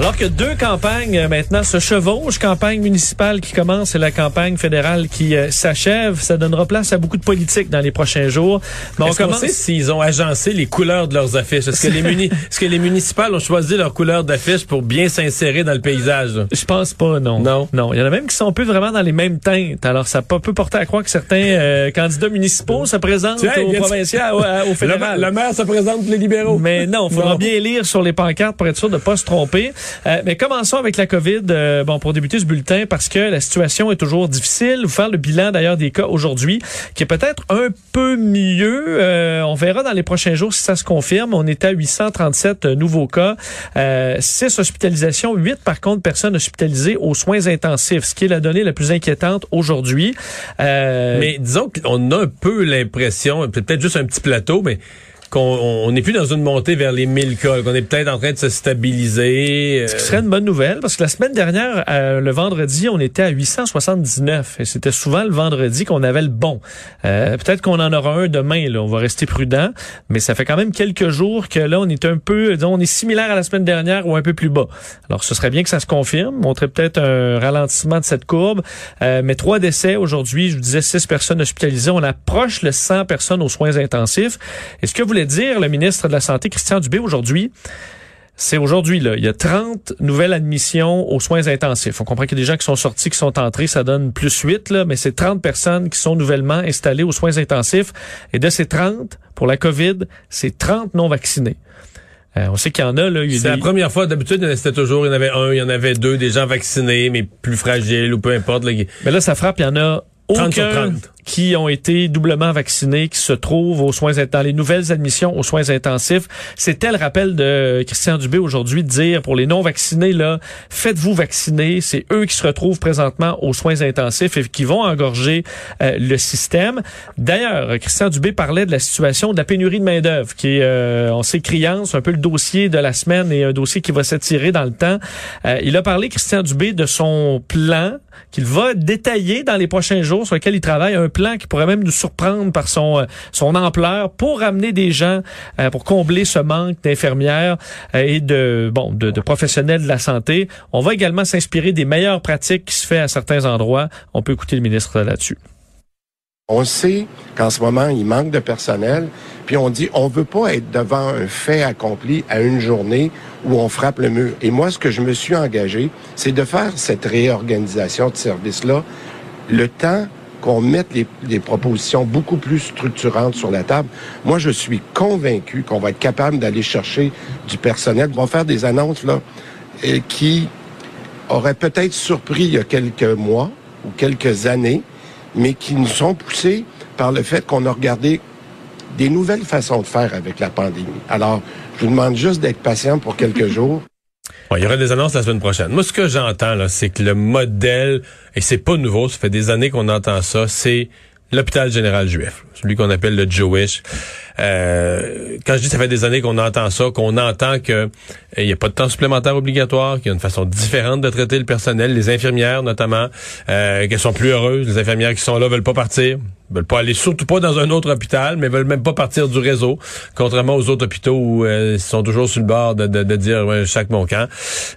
Alors que deux campagnes euh, maintenant se chevauchent, campagne municipale qui commence et la campagne fédérale qui euh, s'achève, ça donnera place à beaucoup de politique dans les prochains jours. Mais on commence sait s'ils ont agencé les couleurs de leurs affiches? Est-ce que, les muni- est-ce que les municipales ont choisi leur couleur d'affiche pour bien s'insérer dans le paysage? là? Je pense pas, non. Non? Non. Il y en a même qui sont plus vraiment dans les mêmes teintes. Alors, ça peut porter à croire que certains euh, candidats municipaux se présentent au viens- provincial, au, au fédéral. Le, le maire se présente pour les libéraux. Mais non, il faudra Non. bien lire sur les pancartes pour être sûr de ne pas se tromper. Euh, mais commençons avec la COVID, euh, bon, pour débuter ce bulletin, parce que la situation est toujours difficile. Vous faire le bilan d'ailleurs des cas aujourd'hui, qui est peut-être un peu mieux. Euh, on verra dans les prochains jours si ça se confirme. On est à 837 nouveaux cas, euh, 6 hospitalisations, 8 par contre personnes hospitalisées aux soins intensifs, ce qui est la donnée la plus inquiétante aujourd'hui. Euh, Mais disons qu'on a un peu l'impression, peut-être juste un petit plateau, mais qu'on on n'est plus dans une montée vers les 1000 cas, qu'on est peut-être en train de se stabiliser. euh, Ce qui serait une bonne nouvelle, parce que la semaine dernière, euh, le vendredi, on était à 879. Et c'était souvent le vendredi qu'on avait le bon. Euh, Peut-être qu'on en aura un demain, là. On va rester prudent. Mais ça fait quand même quelques jours que là, on est un peu, disons, on est similaire à la semaine dernière ou un peu plus bas. Alors, ce serait bien que ça se confirme. Montrer peut-être un ralentissement de cette courbe. Euh, mais trois décès aujourd'hui. Je vous disais six personnes hospitalisées. On approche le 100 personnes aux soins intensifs. Et ce que dire le ministre de la Santé, Christian Dubé, aujourd'hui, c'est aujourd'hui, là. Il y a 30 nouvelles admissions aux soins intensifs. On comprend qu'il y a des gens qui sont sortis, qui sont entrés, ça donne plus 8, là, mais c'est 30 personnes qui sont nouvellement installées aux soins intensifs. Et de ces 30, pour la COVID, c'est 30 non vaccinés. Euh, on sait qu'il y en a, là. il y C'est la première fois, d'habitude, c'était toujours, il y en avait un, il y en avait deux, des gens vaccinés, mais plus fragiles ou peu importe. là, Mais là, ça frappe, il y en a 30 sur aucun 30. Qui ont été doublement vaccinés, qui se trouvent aux soins dans les nouvelles admissions aux soins intensifs. C'était le rappel de Christian Dubé aujourd'hui de dire pour les non vaccinés là, faites-vous vacciner. C'est eux qui se retrouvent présentement aux soins intensifs et qui vont engorger euh, le système. D'ailleurs, Christian Dubé parlait de la situation de la pénurie de main d'œuvre, qui est, euh, on sait. C'est un peu le dossier de la semaine et un dossier qui va s'étirer dans le temps. Euh, il a parlé Christian Dubé de son plan qu'il va détailler dans les prochains jours sur lequel il travaille, un plan qui pourrait même nous surprendre par son euh, son ampleur pour amener des gens euh, pour combler ce manque d'infirmières euh, et de bon de, professionnels de la santé. On va également s'inspirer des meilleures pratiques qui se fait à certains endroits. On peut écouter le ministre là-dessus. On sait qu'en ce moment, il manque de personnel, puis on dit on veut pas être devant un fait accompli à une journée où on frappe le mur. Et moi, ce que je me suis engagé, c'est de faire cette réorganisation de service-là le temps qu'on mette les, les propositions beaucoup plus structurantes sur la table. Moi, je suis convaincu qu'on va être capable d'aller chercher du personnel. On va faire des annonces là euh, qui auraient peut-être surpris il y a quelques mois ou quelques années, mais qui nous sont poussés par le fait qu'on a regardé des nouvelles façons de faire avec la pandémie. Alors, je vous demande juste d'être patient pour quelques jours. Il y aura des annonces la semaine prochaine. Moi, ce que j'entends, là, c'est que le modèle, et c'est pas nouveau, ça fait des années qu'on entend ça, c'est l'hôpital général juif, celui qu'on appelle le Jewish. Euh, quand je dis ça fait des années qu'on entend ça, qu'on entend que il n'y a pas de temps supplémentaire obligatoire, qu'il y a une façon différente de traiter le personnel, les infirmières notamment, euh, qu'elles sont plus heureuses, les infirmières qui sont là veulent pas partir, veulent pas aller surtout pas dans un autre hôpital, mais veulent même pas partir du réseau, contrairement aux autres hôpitaux où euh, ils sont toujours sur le bord de, de, de dire ouais, chaque mon camp.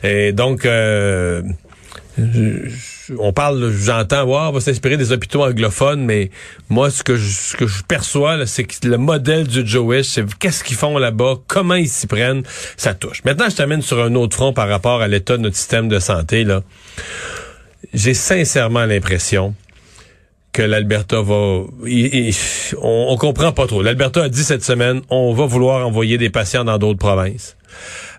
Et donc euh, on parle, j'entends, voir, on va s'inspirer des hôpitaux anglophones, mais moi, ce que je, perçois, c'est que le modèle du Jewish, c'est qu'est-ce qu'ils font là-bas, comment ils s'y prennent, ça touche. Maintenant, je t'amène sur un autre front par rapport à l'état de notre système de santé. Là, j'ai sincèrement l'impression que l'Alberta va... on, on comprend pas trop. L'Alberta a dit cette semaine, on va vouloir envoyer des patients dans d'autres provinces.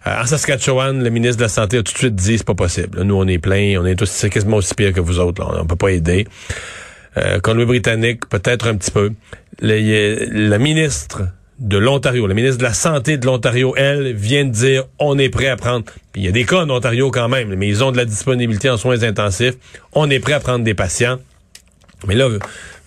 Euh, en Saskatchewan, le ministre de la Santé a tout de suite dit c'est pas possible. Nous, on est plein, on est tous quasiment aussi pire que vous autres. Là. On peut pas aider. Euh, Colombie-Britannique, peut-être un petit peu. la ministre de l'Ontario, la ministre de la Santé de l'Ontario, elle, vient de dire on est prêt à prendre. Puis il y a des cas en Ontario quand même, mais ils ont de la disponibilité en soins intensifs. On est prêt à prendre des patients. Mais là,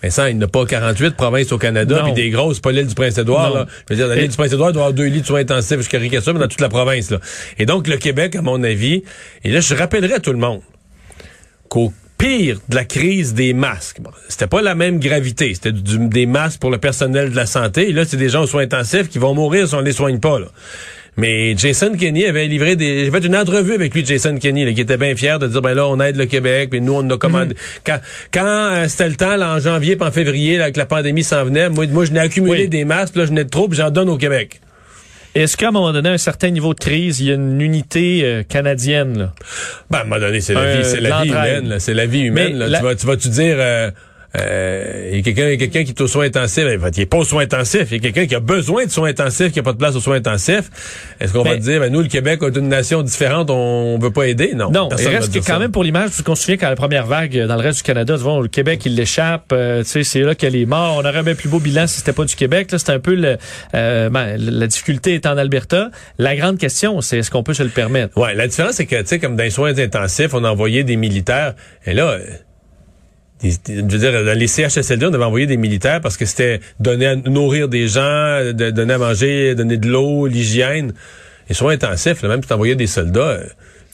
Vincent, il n'a pas 48 provinces au Canada, puis des grosses, pas l'île du Prince-Édouard. Je veux dire, l'île du Prince-Édouard doit avoir deux lits de soins intensifs, je caricature, mais dans toute la province. Là. Et donc, le Québec, à mon avis, et là, je rappellerai à tout le monde qu'au pire de la crise des masques, c'était pas la même gravité. C'était des masques pour le personnel de la santé. Et là, c'est des gens aux soins intensifs qui vont mourir si on les soigne pas. Là. Mais Jason Kenney avait livré des. J'ai fait une entrevue avec lui, Jason Kenney, qui était bien fier de dire ben là, on aide le Québec, puis nous, on a commandé. Mhm. Quand, quand euh, c'était le temps, là, en janvier puis en février, là, que la pandémie s'en venait, moi, moi je n'ai accumulé des masques, là, je n'ai trop, puis j'en donne au Québec. Est-ce qu'à un moment donné, à un certain niveau de crise, il y a une unité euh, canadienne? Là? Ben, à un moment donné, c'est la, vie, c'est la vie humaine. C'est la vie humaine. Là. Tu vas, tu vas tu dire. Euh, euh, il y a quelqu'un qui est aux soins intensifs, ben, il n'est pas aux soins intensifs. Il y a quelqu'un qui a besoin de soins intensifs, qui n'a pas de place aux soins intensifs. Est-ce qu'on va dire, ben, nous, le Québec, on est une nation différente, on veut pas aider? Non. Non, il reste que quand même pour l'image, parce qu'on se souvient qu'à la première vague, dans le reste du Canada, devant le Québec, il l'échappe. Euh, tu sais, c'est là qu'elle est morte. On aurait un bien plus beau bilan si c'était pas du Québec. Là, c'est un peu le, euh, ben, la difficulté est en Alberta. La grande question, c'est est-ce qu'on peut se le permettre? Ouais, la différence, c'est que, tu sais, comme dans les soins intensifs, on a envoyé des militaires. Et là, je veux dire, dans les CHSLD, on devait envoyer des militaires parce que c'était donner à nourrir des gens, de, donner à manger, donner de l'eau, l'hygiène. Ils sont intensifs, là, même si tu envoyais des soldats. Euh,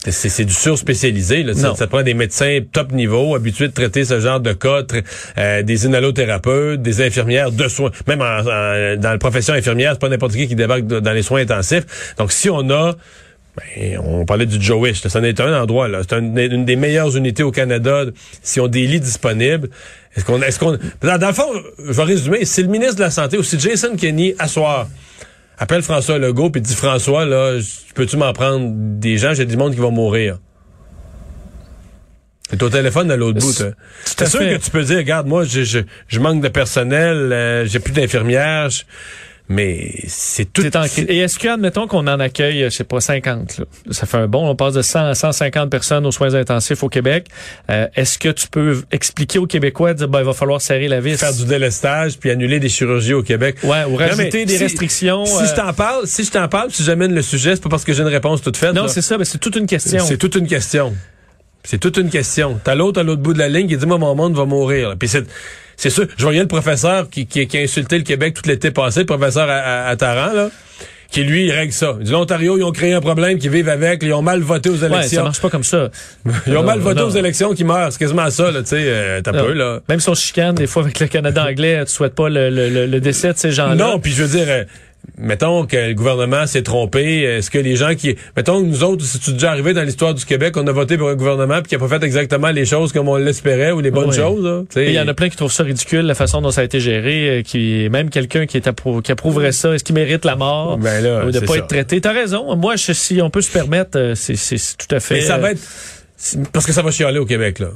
c'est du surspécialisé. Là. Ça, ça, prend des médecins top niveau, habitués de traiter ce genre de cas, euh, des inhalothérapeutes, des infirmières de soins. Même en, dans la profession infirmière, c'est pas n'importe qui qui débarque dans les soins intensifs. Donc, si on a ben, on parlait du Jowish. Ça n'est un endroit. là. C'est une des meilleures unités au Canada. Si on des lits disponibles, est-ce qu'on, est-ce qu'on, dans, le fond, je vais résumer. Si le ministre de la santé ou si Jason Kenney assoir appelle François Legault puis dit François là, peux-tu m'en prendre des gens? J'ai du monde qui va mourir. C'est au téléphone à l'autre bout. C'est sûr que tu peux dire, regarde, moi, je, je, manque de personnel, euh, j'ai plus d'infirmières. Mais c'est tout. Et est-ce que, admettons qu'on en accueille, je sais pas, 50, là. ça fait un bon, on passe de 100 à 150 personnes aux soins intensifs au Québec. Euh, est-ce que tu peux expliquer aux Québécois, dire, ben, il va falloir serrer la vis? Faire du délestage, puis annuler des chirurgies au Québec. Ouais, ou rajouter des restrictions. Si je euh, t'en parle, si je t'en parle, si j'amène le sujet, c'est pas parce que j'ai une réponse toute faite. Non, c'est ça, mais c'est toute une question. C'est toute une question. C'est toute une question. T'as l'autre à l'autre bout de la ligne qui dit, moi, mon monde va mourir. Puis c'est, c'est sûr, je voyais le professeur qui, qui, a insulté le Québec tout l'été passé, le professeur à, à, Taran, là qui lui il règle ça. Du l'Ontario, ils ont créé un problème, qu'ils vivent avec, ils ont mal voté aux élections. Ouais, ça marche pas comme ça. ils ont mal voté aux élections, qui meurent. C'est quasiment ça, là, tu sais, euh, t'as peu, là. Même si on chicane, des fois, avec le Canada anglais, tu souhaites pas le, le, le décès de ces gens-là. Non, puis je veux dire, euh, mettons que le gouvernement s'est trompé, est-ce que les gens qui... Mettons que nous autres, si tu déjà arrivé dans l'histoire du Québec, on a voté pour un gouvernement puis qui a pas fait exactement les choses comme on l'espérait ou les bonnes choses. Il y en a plein qui trouvent ça ridicule, la façon dont ça a été géré, euh, qui même quelqu'un qui, est qui approuverait ça, est-ce qu'il mérite la mort? Ben là, ou de pas être traité? T'as raison. Moi, si on peut se permettre, euh, c'est tout à fait... Mais ça va être... Parce que ça va chialer au Québec, là.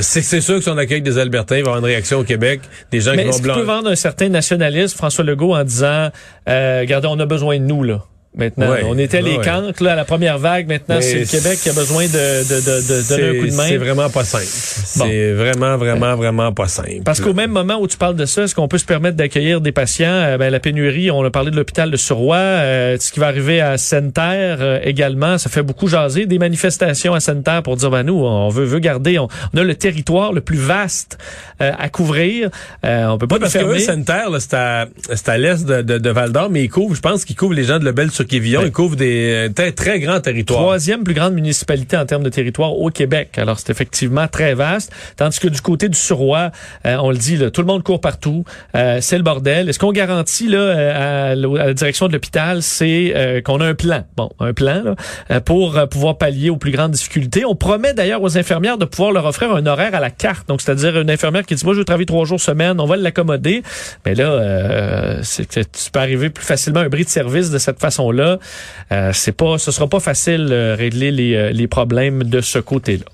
C'est sûr que si on accueille des Albertains, il va y avoir une réaction au Québec, des gens qui vont blanc. peut vendre un certain nationalisme, François Legault, en disant, euh, regardez, on a besoin de nous, là? Maintenant. Ouais, On était les ouais. cancres là, à la première vague. Maintenant, c'est le Québec qui a besoin de, de, de, de donner un coup de main. C'est vraiment pas simple. C'est vraiment, vraiment, vraiment pas simple. Parce qu'au même moment où tu parles de ça, est-ce qu'on peut se permettre d'accueillir des patients? Euh, ben, la pénurie, on a parlé de l'hôpital de Surroi, euh, ce qui va arriver à Sainte-Terre euh, également, ça fait beaucoup jaser. Des manifestations à Sainte-Terre pour dire, ben nous, on veut, veut garder, on, on a le territoire le plus vaste euh, à couvrir. Euh, on peut pas Oui, parce que fermer. Sainte-Terre, c'est à, c'est à l'est de, de, de Val-d'Or, mais ils couvrent, je pense qu'ils couvrent les gens de Lebel-sur-Quévillon, ils couvrent des euh, très, très grands territoires. Troisième plus grande municipalité en termes de territoire au Québec. Alors, c'est effectivement très vaste. Tandis que du côté du Suroît, euh, on le dit, là, tout le monde court partout. Euh, c'est le bordel. Est-ce qu'on garantit là, euh, à, la direction de l'hôpital, c'est euh, qu'on a un plan? Bon, un plan là, pour pouvoir pallier aux plus grandes difficultés. On promet d'ailleurs aux infirmières de pouvoir leur offrir un horaire à la carte. Donc, c'est-à-dire une infirmière qui dit, moi, je veux travailler trois jours semaine, on va l'accommoder. Mais là, euh, c'est que tu peux arriver plus facilement à un bris de service de cette façon-là. Euh, c'est pas, ce sera pas facile euh, régler les, euh, les problèmes de ce côté-là.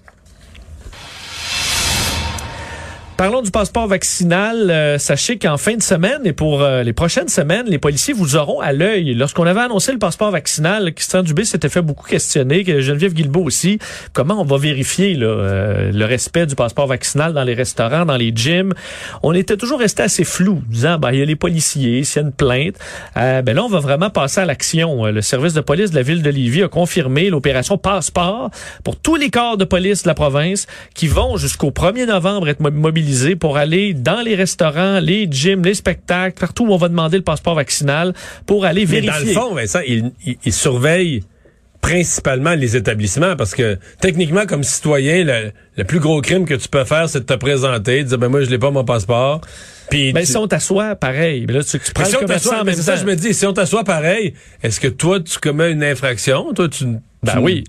Parlons du passeport vaccinal. Euh, sachez qu'en fin de semaine et pour euh, les prochaines semaines, les policiers vous auront à l'œil. Lorsqu'on avait annoncé le passeport vaccinal, Christian Dubé s'était fait beaucoup questionner, que Geneviève Guilbeault aussi, comment on va vérifier là, euh, le respect du passeport vaccinal dans les restaurants, dans les gyms? On était toujours resté assez flou, disant, ben, il y a les policiers, s'il y a une plainte. Euh, ben là, on va vraiment passer à l'action. Euh, Le service de police de la ville de Lévis a confirmé l'opération Passeport pour tous les corps de police de la province qui vont jusqu'au 1er novembre être mo- pour aller dans les restaurants, les gyms, les spectacles, partout où on va demander le passeport vaccinal pour aller Mais vérifier. dans le fond, Vincent, ils, surveillent principalement les établissements parce que techniquement, comme citoyen, le, le plus gros crime que tu peux faire, c'est de te présenter, de dire ben moi je l'ai pas mon passeport. Puis Ben, tu- si on t'assoit, pareil. Mais là, tu, tu prends si le on commerçant en même ça, je me dis, si on t'assoit pareil, est-ce que toi tu commets une infraction, toi tu Ben tu- oui.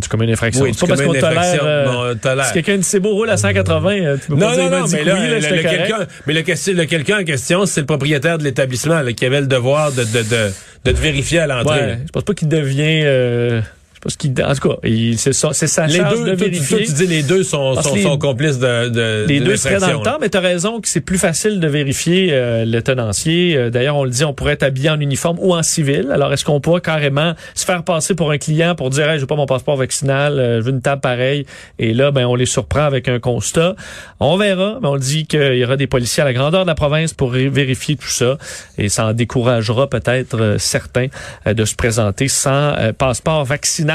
Tu commets une infraction. Oui, c'est tu commets une infraction. euh, Non, tolère. si quelqu'un dit c'est beau roule à 180, euh, tu peux Non, pas dire non, m'a non, mais là, oui, là, le, quelqu'un, mais le, quelqu'un en question, c'est le propriétaire de l'établissement qui avait le devoir de, de, de, de te vérifier à l'entrée. Ouais, je pense pas qu'il devient. Euh, pense qu'il. En tout cas, c'est ça- c'est sa Les charge deux, de toi, tu- vérifier. toi, tu dis les deux sont, Parce sont, les- sont complices de, de les de deux seraient dans le temps, mais tu as raison que c'est plus facile de vérifier euh, le tenancier. Euh, D'ailleurs, on le dit, on pourrait être habillé en uniforme ou en civil. Alors, est-ce qu'on pourrait carrément se faire passer pour un client pour dire, hey, j'ai pas mon passeport vaccinal, euh, je veux une table pareille. Et là, ben, on les surprend avec un constat. On verra, mais on dit qu'il y aura des policiers à la grandeur de la province pour vérifier tout ça. Et ça en découragera peut-être certains de se présenter sans euh, passeport vaccinal.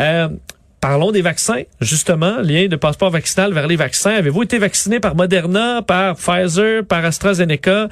Euh, Parlons des vaccins, justement, lien de passeport vaccinal vers les vaccins. Avez-vous été vacciné par Moderna, par Pfizer, par AstraZeneca?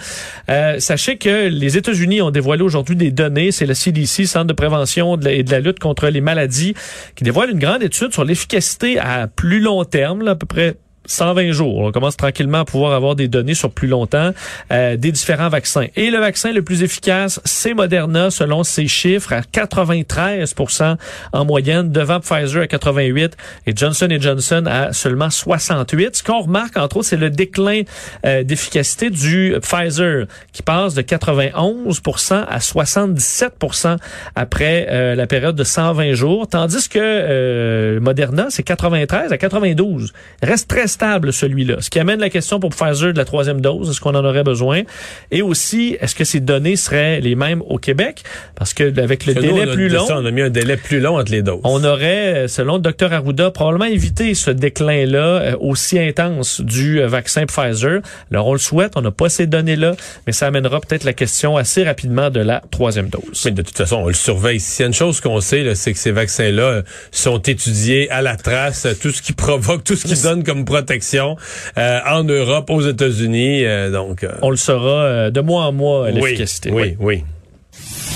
Euh, sachez que les États-Unis ont dévoilé aujourd'hui des données, c'est le CDC, Centre de prévention et de la lutte contre les maladies, qui dévoile une grande étude sur l'efficacité à plus long terme, à peu près 120 jours. On commence tranquillement à pouvoir avoir des données sur plus longtemps euh, des différents vaccins. Et le vaccin le plus efficace, c'est Moderna, selon ses chiffres, à 93% en moyenne, devant Pfizer à 88 et Johnson Johnson à seulement 68. Ce qu'on remarque, entre autres, c'est le déclin euh, d'efficacité du Pfizer, qui passe de 91% à 77% après euh, la période de 120 jours, tandis que Moderna, c'est 93 à 92. Il reste très stable celui-là. Ce qui amène la question pour Pfizer de la troisième dose, est-ce qu'on en aurait besoin? Et aussi, est-ce que ces données seraient les mêmes au Québec? Parce que avec le nous, délai a- plus long, ça, on a mis un délai plus long entre les doses. on aurait, selon le docteur Arruda, probablement évité ce déclin-là euh, aussi intense du euh, vaccin Pfizer. Alors, on le souhaite, on n'a pas ces données-là, mais ça amènera peut-être la question assez rapidement de la troisième dose. Mais de toute façon, on le surveille. S'il y a une chose qu'on sait, c'est que ces vaccins-là sont étudiés à la trace, tout ce qui provoque, tout ce qui donne comme protection euh, en Europe, aux États-Unis. euh, donc, euh, On le saura euh, de mois en mois, euh, oui, l'efficacité. oui, oui.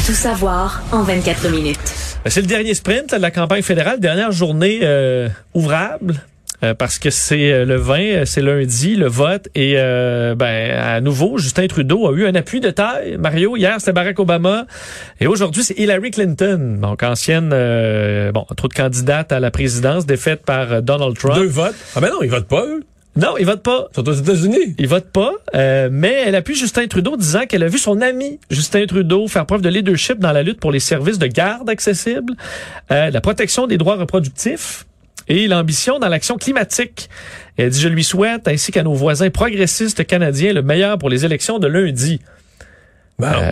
Tout savoir en 24 minutes. C'est le dernier sprint de la campagne fédérale, dernière journée euh, ouvrable. Euh, parce que c'est euh, le 20, euh, c'est lundi, le vote. Et euh, ben, à nouveau, Justin Trudeau a eu un appui de taille. Mario, hier, c'était Barack Obama. Et aujourd'hui, c'est Hillary Clinton, donc ancienne, euh, bon, trop de candidate à la présidence, défaite par Donald Trump. Deux votes? Ah ben non, ils votent pas, eux. Non, il vote pas. Ils sont aux États-Unis. Il vote pas, euh, mais elle appuie Justin Trudeau disant qu'elle a vu son ami Justin Trudeau faire preuve de leadership dans la lutte pour les services de garde accessibles, euh, la protection des droits reproductifs et l'ambition dans l'action climatique. Elle dit, je lui souhaite, ainsi qu'à nos voisins progressistes canadiens, le meilleur pour les élections de lundi. Bon. Euh,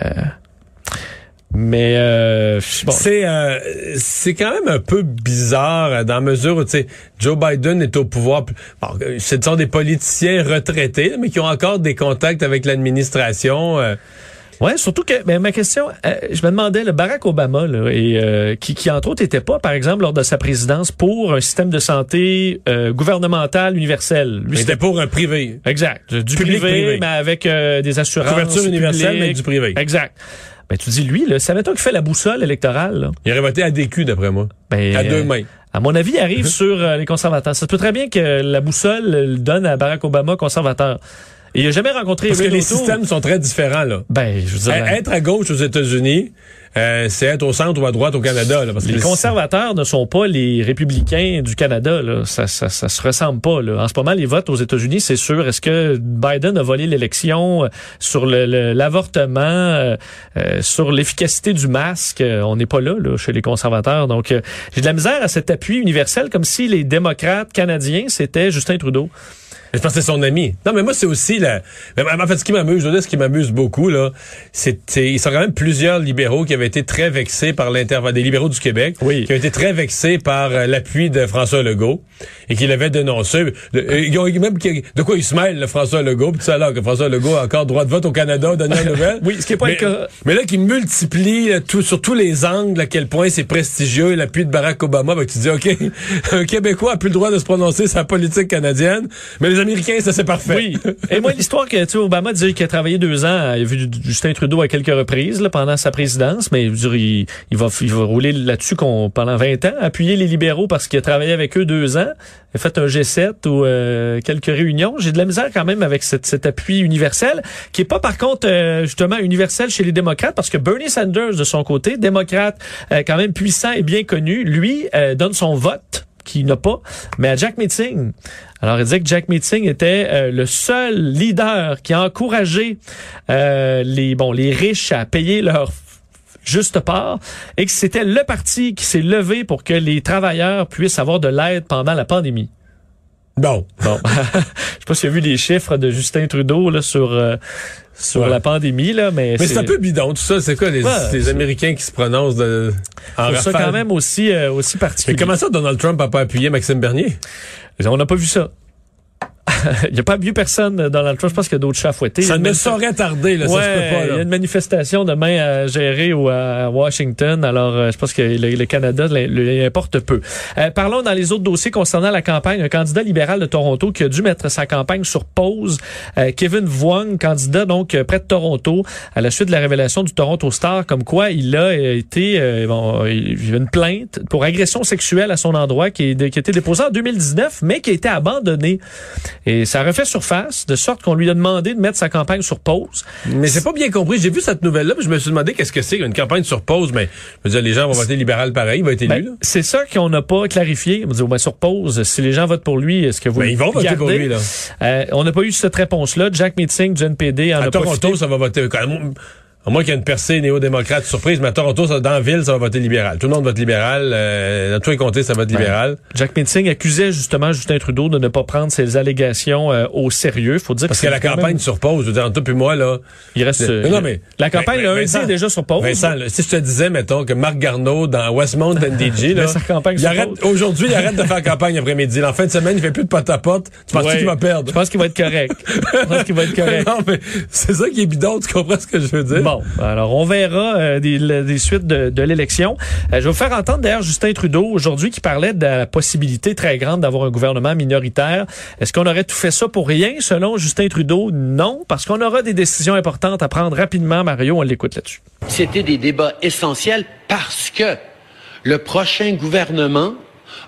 Mais euh, bon. C'est euh, c'est quand même un peu bizarre euh, dans la mesure où tu sais Joe Biden est au pouvoir. Bon, ce sont des politiciens retraités, mais qui ont encore des contacts avec l'administration. euh. Ouais, surtout que ben, ma question, euh, je me demandais le Barack Obama là, et euh, qui, qui entre autres était pas, par exemple, lors de sa présidence pour un système de santé euh, gouvernemental universel. Lui, C'était pour un privé. exact, du Public privé, privé. mais avec euh, des assurances Couverture universelle, mais du privé. Exact. Ben tu dis lui, là, ça mettons qu'il fait la boussole électorale. Là. Il aurait voté à DQ, d'après moi. Ben, À deux euh, mains. À mon avis, il arrive sur les conservateurs. Ça se peut très bien que la boussole le donne à Barack Obama conservateur. Et il a jamais rencontré Parce que les systèmes sont très différents, là. Ben, je veux dire, Être à gauche aux États-Unis, euh, c'est être au centre ou à droite au Canada. Là, parce que les conservateurs ne sont pas les républicains du Canada. Là. Ça, ça, ça se ressemble pas. Là. En ce moment, les votes aux États-Unis, c'est sûr. Est-ce que Biden a volé l'élection euh, sur le- le- l'avortement, euh, euh, sur l'efficacité du masque? Euh, on n'est pas là, là, chez les conservateurs. Donc, euh, j'ai de la misère à cet appui universel, comme si les démocrates canadiens, c'était Justin Trudeau. Je pense que c'est son ami. Non, mais moi, c'est aussi la. mais En fait, ce qui m'amuse, je veux dire, ce qui m'amuse beaucoup, là, c'est, c'est- ils sont quand même plusieurs libéraux qui avaient été très vexés par l'intervention des libéraux du Québec, Oui. qui ont été très vexés par euh, l'appui de François Legault et qui l'avaient dénoncé. Euh, ils ont même de quoi ils se mêlent, le François Legault, puis ça alors que François Legault a encore droit de vote au Canada, dernière nouvelle. Oui, ce qui est pas mais, le cas. Mais là, qui multiplie là, tout, sur tous les angles à quel point c'est prestigieux l'appui de Barack Obama, ben, tu dis, OK, un Québécois a plus le droit de se prononcer la politique canadienne, mais les Américains, ça c'est parfait. Et moi, l'histoire que, tu Obama dit qu'il a travaillé deux ans, il a vu Justin Trudeau à quelques reprises là, pendant sa présidence, mais dire, il, il va, il va rouler là-dessus qu'on, pendant 20 ans, appuyer les libéraux parce qu'il a travaillé avec eux deux ans, il a fait un G7 ou euh, quelques réunions. J'ai de la misère quand même avec cette- cet appui universel, qui est pas par contre euh, justement universel chez les démocrates, parce que Bernie Sanders, de son côté, démocrate euh, quand même puissant et bien connu, lui euh, donne son vote qui n'a pas, mais à Jack Meeting. Alors, il disait que Jack Meeting était euh, le seul leader qui a encouragé euh, les bon les riches à payer leur juste part et que c'était le parti qui s'est levé pour que les travailleurs puissent avoir de l'aide pendant la pandémie. Bon. Bon, je sais pas si tu as vu les chiffres de Justin Trudeau là sur euh, sur Ouais. la pandémie là, mais, Mais c'est un peu bidon, tout ça. C'est quoi, les, Ouais, les c'est- Américains qui se prononcent de, en ça quand même aussi euh, aussi Mais particulier. comment ça, Donald Trump a pas appuyé Maxime Bernier? On n'a pas vu ça. Il n'y a pas vu personne Donald Trump. Je pense qu'il y a d'autres chats a Ça ne saurait tarder, là. ça se Ouais, peut pas, il y a une manifestation demain à gérer au, à Washington. Alors, euh, je pense que le, le Canada le- le- importe peu. Euh, parlons dans les autres dossiers concernant la campagne. Un candidat libéral de Toronto qui a dû mettre sa campagne sur pause. Euh, Kevin Vuong, candidat donc près de Toronto, à la suite de la révélation du Toronto Star, comme quoi il a été, euh, bon, il y a une plainte pour agression sexuelle à son endroit qui, est, qui a été déposée en 2019, mais qui a été abandonnée. Et ça refait surface, de sorte qu'on lui a demandé de mettre sa campagne sur pause. Mais j'ai pas bien compris. J'ai vu cette nouvelle-là, puis je me suis demandé qu'est-ce que c'est une campagne sur pause. Mais je veux dire, les gens vont voter libéral pareil, il va être élu. Ben, c'est ça qu'on n'a pas clarifié. On dit, oh, ben, sur pause, si les gens votent pour lui, est-ce que vous Ben, ils vont voter gardez? pour lui, là. Euh, on n'a pas eu cette réponse-là. Jack Meeting du NPD en À a Toronto, profité. ça va voter. quand même, À moins qu'il y ait une percée néo-démocrate surprise, mais à Toronto, ça, dans la ville, ça va voter libéral. Tout le monde vote libéral. Euh, dans tous les comtés, ça vote libéral. Jack Meeting accusait justement Justin Trudeau de ne pas prendre ses allégations euh, au sérieux. Faut dire Parce que que la campagne même- sur pause, je veux dire, entre toi puis moi, là. il reste. euh, Non, mais- la campagne Ben, le ben, lundi Vincent, est déjà sur pause. Vincent, là, si je te disais, mettons, que Marc Garneau, dans Westmount NDG, là, Mais aujourd'hui, il arrête de faire campagne après-midi. En fin de semaine, il fait plus de porte-à-porte. Tu penses Ouais. qu'il va perdre? Je pense qu'il va être correct. Je pense qu'il va être correct. non, mais c'est ça qui est bidon, tu comprends ce que je veux dire? Bon, alors on verra euh, des, des suites de, de l'élection. Euh, je vais vous faire entendre d'ailleurs Justin Trudeau aujourd'hui qui parlait de la possibilité très grande d'avoir un gouvernement minoritaire. Est-ce qu'on aurait tout fait ça pour rien? Selon Justin Trudeau, non, parce qu'on aura des décisions importantes à prendre rapidement. Mario, on l'écoute là-dessus. C'était des débats essentiels parce que le prochain gouvernement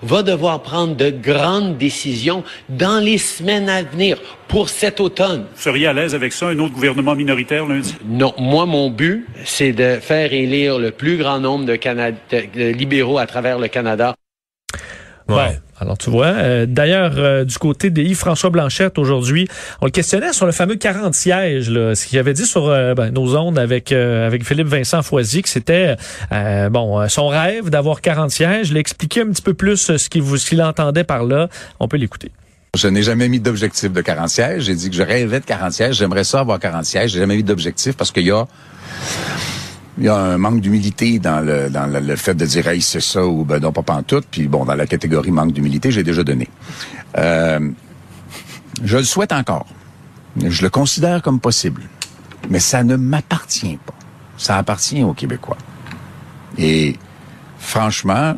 va devoir prendre de grandes décisions dans les semaines à venir pour cet automne. Vous seriez à l'aise avec ça, un autre gouvernement minoritaire lundi? Non, moi, mon but, c'est de faire élire le plus grand nombre de, Cana- de- de libéraux à travers le Canada. Ouais. Bon, alors tu vois. euh, D'ailleurs, euh, du côté de Yves-François Blanchette, aujourd'hui, on le questionnait sur le fameux 40 sièges, là, ce qu'il avait dit sur euh, ben, nos ondes avec euh, avec Philippe Vincent Foisy, que c'était euh, bon euh, son rêve d'avoir 40 sièges. Il a expliqué un petit peu plus ce qu'il vous- ce qu'il entendait par là. On peut l'écouter. Je n'ai jamais mis d'objectif de 40 sièges. J'ai dit que je rêvais de 40 sièges. J'aimerais ça avoir 40 sièges. J'ai jamais mis d'objectif parce qu'il y a il y a un manque d'humilité dans le dans le, le fait de dire hey c'est ça ou ben non pas pantoute. Puis bon dans la catégorie manque d'humilité j'ai déjà donné. Euh, je le souhaite encore. Je le considère comme possible. Mais ça ne m'appartient pas. Ça appartient aux Québécois. Et franchement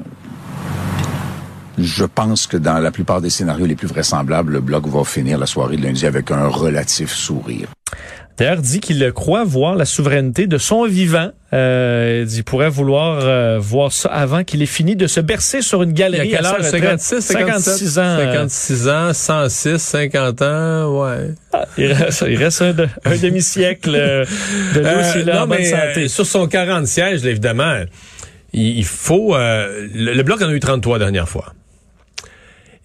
je pense que dans la plupart des scénarios les plus vraisemblables, le Bloc va finir la soirée de lundi avec un relatif sourire. D'ailleurs, dit qu'il croit voir la souveraineté de son vivant. Euh, il pourrait vouloir euh, voir ça avant qu'il ait fini de se bercer sur une galerie. Il a quel âge? 56, 56 ans. 56 ans, 106, 50 ans, ouais. Ah, il reste, il reste un, de, un demi-siècle euh, de nous Euh, là, non, en bonne mais santé. euh, sur son 40 sièges, là, évidemment, il, il faut... euh, le, le Bloc en a eu 33 la dernière fois.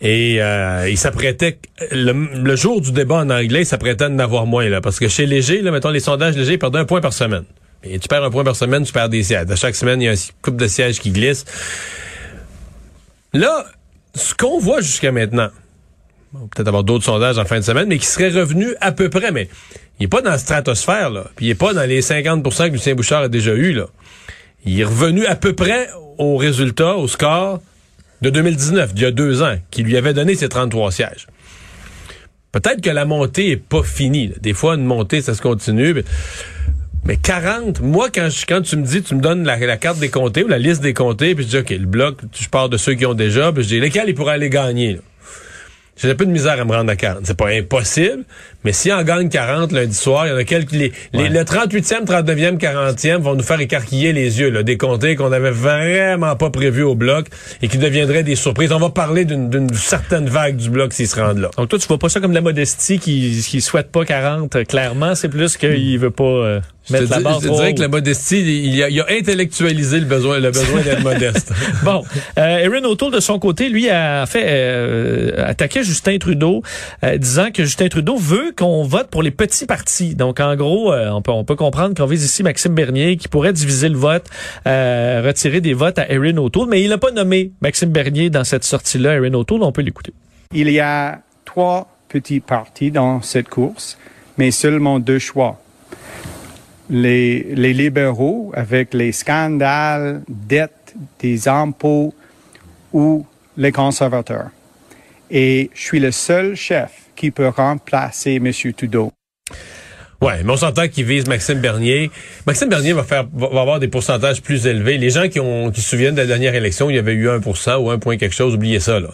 Et euh, il s'apprêtait, le, le jour du débat en anglais, il s'apprêtait à en avoir moins, là, parce que chez Léger, là, mettons, les sondages Léger, ils perdaient un point par semaine. Et tu perds un point par semaine, tu perds des sièges. À chaque semaine, il y a un couple de sièges qui glissent. Là, ce qu'on voit jusqu'à maintenant, bon, peut-être avoir d'autres sondages en fin de semaine, mais qui serait revenu à peu près, mais il est pas dans la stratosphère, là. Puis il est pas dans les 50% que Lucien Bouchard a déjà eu, là. Il est revenu à peu près au résultat, au score de 2019, d'il y a deux ans, qui lui avait donné ses 33 sièges. Peut-être que la montée est pas finie. Des fois, une montée, ça se continue. Mais, mais 40, moi, quand, tu me dis, tu me donnes la, carte des comtés ou la liste des comtés, puis je dis, OK, le bloc, je pars de ceux qui ont déjà, puis je dis, lesquels ils pourraient aller gagner. J'ai un peu de misère à me rendre à 40. C'est pas impossible, mais si on gagne 40 lundi soir, il y en a quelques... Les, les- le 38e, 39e, 40e vont nous faire écarquiller les yeux, là, des comtés qu'on avait vraiment pas prévus au bloc et qui deviendraient des surprises. On va parler d'une certaine vague du bloc s'ils se rendent là. Donc toi, tu vois pas ça comme de la modestie qui, qui souhaite pas 40. euh, Clairement, c'est plus qu'il veut pas euh, Je mettre te la dis- barre je te dirais que la modestie, il a, il a intellectualisé le besoin, le besoin d'être modeste. Bon, euh, Erin O'Toole de son côté, lui a fait euh, attaquer Justin Trudeau, euh, disant que Justin Trudeau veut qu'on vote pour les petits partis. Donc en gros, euh, on peut on peut comprendre qu'on vise ici Maxime Bernier qui pourrait diviser le vote, euh, retirer des votes à Erin O'Toole, mais il n'a pas nommé Maxime Bernier dans cette sortie-là. Erin O'Toole, on peut l'écouter. Il y a trois petits partis dans cette course, mais seulement deux choix. Les, libéraux avec les scandales, dettes, des impôts ou les conservateurs. Et je suis le seul chef qui peut remplacer M. Trudeau. Ouais, mais on s'entend qu'il vise Maxime Bernier. Maxime Bernier va faire va, avoir des pourcentages plus élevés. Les gens qui ont se souviennent de la dernière élection, il y avait eu 1% ou 1 point quelque chose, oubliez ça là.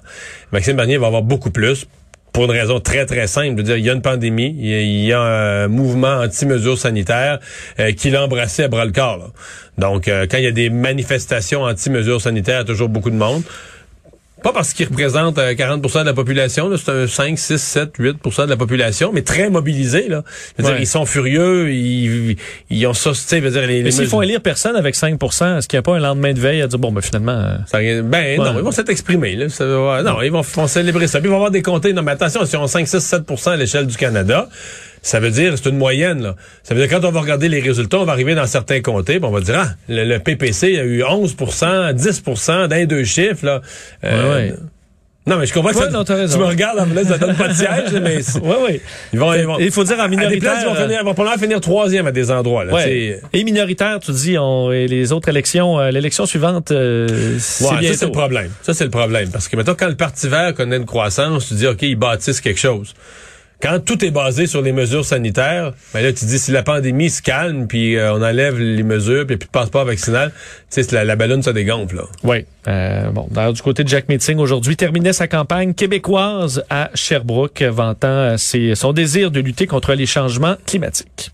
Maxime Bernier va avoir beaucoup plus pour une raison très très simple, veux dire, il y a une pandémie, il y a, un mouvement anti-mesures sanitaires euh, qui l'a à bras le corps. là. Donc euh, quand il y a des manifestations anti-mesures sanitaires, il y a toujours beaucoup de monde. Pas parce qu'il représente euh, 40% de la population, c'est un 5, 6, 7, 8% de la population, mais très mobilisé. Là. Je veux Ouais. dire, ils sont furieux, ils, ils ont ça, tu sais, dire, les, Mais s'ils font élire personne avec 5 est-ce qu'il n'y a pas un lendemain de veille à dire, bon, ben finalement... euh, Ça ben Ouais. non, ils vont s'être exprimés. Là. Ça non, ils vont, vont célébrer ça. Puis ils vont avoir des comtés. Non, mais attention, si on 5, 6, 7% à l'échelle du Canada, ça veut dire, c'est une moyenne. Là. Ça veut dire quand on va regarder les résultats, on va arriver dans certains comtés, on va dire, ah, le, le PPC a eu 11% 10% d'un deux chiffres. Là. Euh, Ouais, ouais. Non, mais je comprends que Ouais, ça, non, tu me regardes disant, ça donne pas de siège, là, mais ouais. ils vont, ils vont- Il faut dire en à des minoritaire... places, ils vont, euh, finir, ils vont probablement finir troisième à des endroits. Là, Ouais. Et minoritaire, tu dis, on, et les autres élections, euh, l'élection suivante, euh, c'est Ouais, ça, c'est le problème. Ça, c'est le problème. Parce que, maintenant, quand le Parti vert connaît une croissance, tu dis, OK, ils bâtissent quelque chose. Quand tout est basé sur les mesures sanitaires, ben là, tu dis, si la pandémie se calme, puis euh, on enlève les mesures, puis il n'y a plus de passeport vaccinal, tu sais, la, la ballonne se dégonfle, là. Oui. Euh, bon, d'ailleurs, du côté de Jack Meeting, aujourd'hui, terminait sa campagne québécoise à Sherbrooke, vantant euh, ses- son désir de lutter contre les changements climatiques.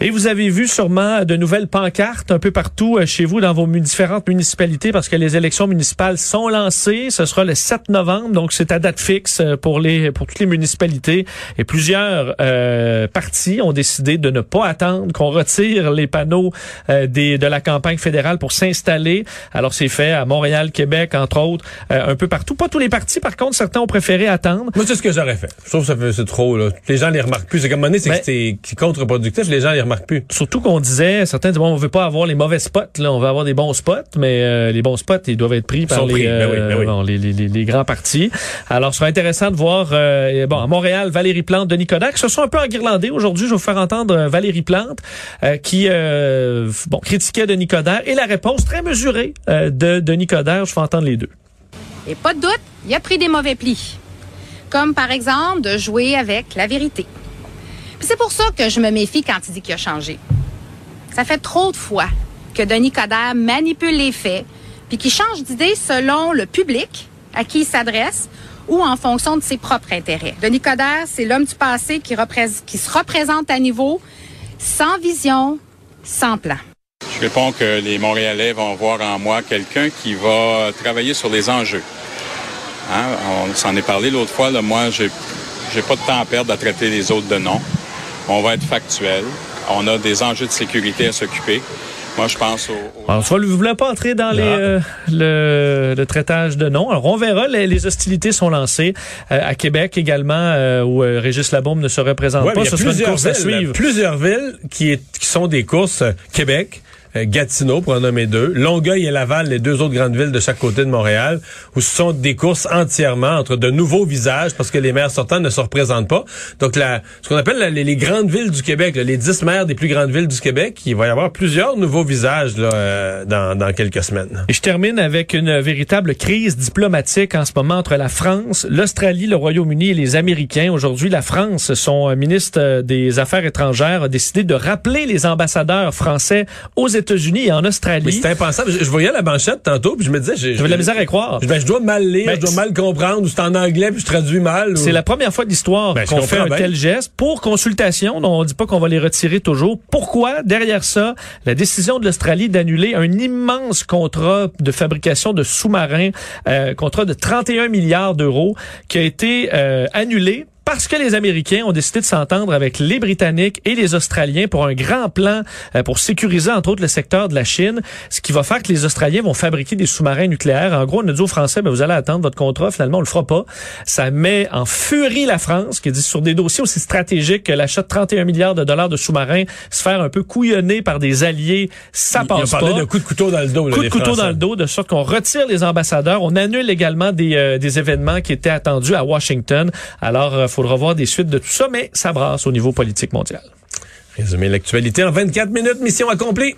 Et vous avez vu sûrement de nouvelles pancartes un peu partout euh, chez vous dans vos différentes municipalités parce que les élections municipales sont lancées. Ce sera le 7 novembre, donc c'est à date fixe euh, pour les pour toutes les municipalités. Et plusieurs euh, partis ont décidé de ne pas attendre qu'on retire les panneaux euh, des de la campagne fédérale pour s'installer. Alors c'est fait à Montréal, Québec, entre autres, euh, un peu partout. Pas tous les partis, par contre, certains ont préféré attendre. Moi, c'est ce que j'aurais fait. Je trouve que c'est trop, là. Les gens les remarquent plus. C'est comme c'est c'est contre-productif. Les gens les remarquent plus. Surtout qu'on disait, certains disaient, bon, on veut pas avoir les mauvais spots, là, on veut avoir des bons spots, mais euh, les bons spots, ils doivent être pris par les, pris, ben oui, euh, ben oui. bon, les, les, les- les grands partis. Alors, ce sera intéressant de voir, euh, bon, à Montréal, Valérie Plante, Denis Coderre, qui se sont un peu enguirlandés. Aujourd'hui, je vais vous faire entendre euh, Valérie Plante, euh, qui, euh, bon, critiquait Denis Coderre, et la réponse très mesurée euh, de Denis Coderre. Je vais entendre les deux. Et pas de doute, il a pris des mauvais plis. Comme par exemple de jouer avec la vérité. C'est pour ça que je me méfie quand il dit qu'il a changé. Ça fait trop de fois que Denis Coderre manipule les faits, puis qu'il change d'idée selon le public à qui il s'adresse ou en fonction de ses propres intérêts. Denis Coderre, c'est l'homme du passé qui, qui se représente à niveau, sans vision, sans plan. Je réponds que les Montréalais vont voir en moi quelqu'un qui va travailler sur les enjeux. Hein, On s'en est parlé l'autre fois. Moi, j'ai j'ai pas de temps à perdre à traiter les autres de nom. On va être factuel. On a des enjeux de sécurité à s'occuper. Moi, je pense au, au- Alors, soit vous voulez pas entrer dans les, euh, le, le traitage de noms. Alors, on verra. Les, les hostilités sont lancées euh, à Québec également, euh, où euh, Régis Labaume ne se représente Ouais, pas. il y a Ce sera une plusieurs course à villes, suivre. plusieurs villes qui, est- qui sont des courses euh, Québec. Euh, Gatineau, pour en nommer deux, Longueuil et Laval, les deux autres grandes villes de chaque côté de Montréal, où ce sont des courses entièrement entre de nouveaux visages, parce que les maires sortants ne se représentent pas. Donc, la, ce qu'on appelle les, grandes villes du Québec, les dix maires des plus grandes villes du Québec, il va y avoir plusieurs nouveaux visages euh, dans, dans quelques semaines. Et je termine avec une véritable crise diplomatique en ce moment entre la France, l'Australie, le Royaume-Uni et les Américains. Aujourd'hui, la France, son ministre des Affaires étrangères, a décidé de rappeler les ambassadeurs français aux États-Unis et en Australie. c'est impensable. Je, je voyais la manchette tantôt, puis je me disais... J'avais de la misère à croire. Je, ben, je dois mal lire, Ben, je dois mal comprendre, ou c'est en anglais, puis je traduis mal. ou- C'est la première fois de l'histoire Ben, qu'on fait un bien. tel geste pour consultation. On dit pas qu'on va les retirer toujours. Pourquoi? Derrière ça la décision de l'Australie d'annuler un immense contrat de fabrication de sous-marins, euh, contrat de 31 milliards d'euros, qui a été euh, annulé parce que les Américains ont décidé de s'entendre avec les Britanniques et les Australiens pour un grand plan euh, pour sécuriser entre autres le secteur de la Chine, ce qui va faire que les Australiens vont fabriquer des sous-marins nucléaires. En gros, on a dit aux Français, ben, vous allez attendre votre contrat, finalement on le fera pas. Ça met en furie la France, qui dit sur des dossiers aussi stratégiques que l'achat de 31 milliards de dollars de sous-marins, se faire un peu couillonner par des alliés, ça passe parlé pas. de coup de couteau dans le dos. là, Coup de couteau Français. dans le dos, de sorte qu'on retire les ambassadeurs. On annule également des, euh, des événements qui étaient attendus à Washington. Alors, il faudra voir des suites de tout ça, mais ça brasse au niveau politique mondial. Résumer l'actualité en 24 minutes, mission accomplie.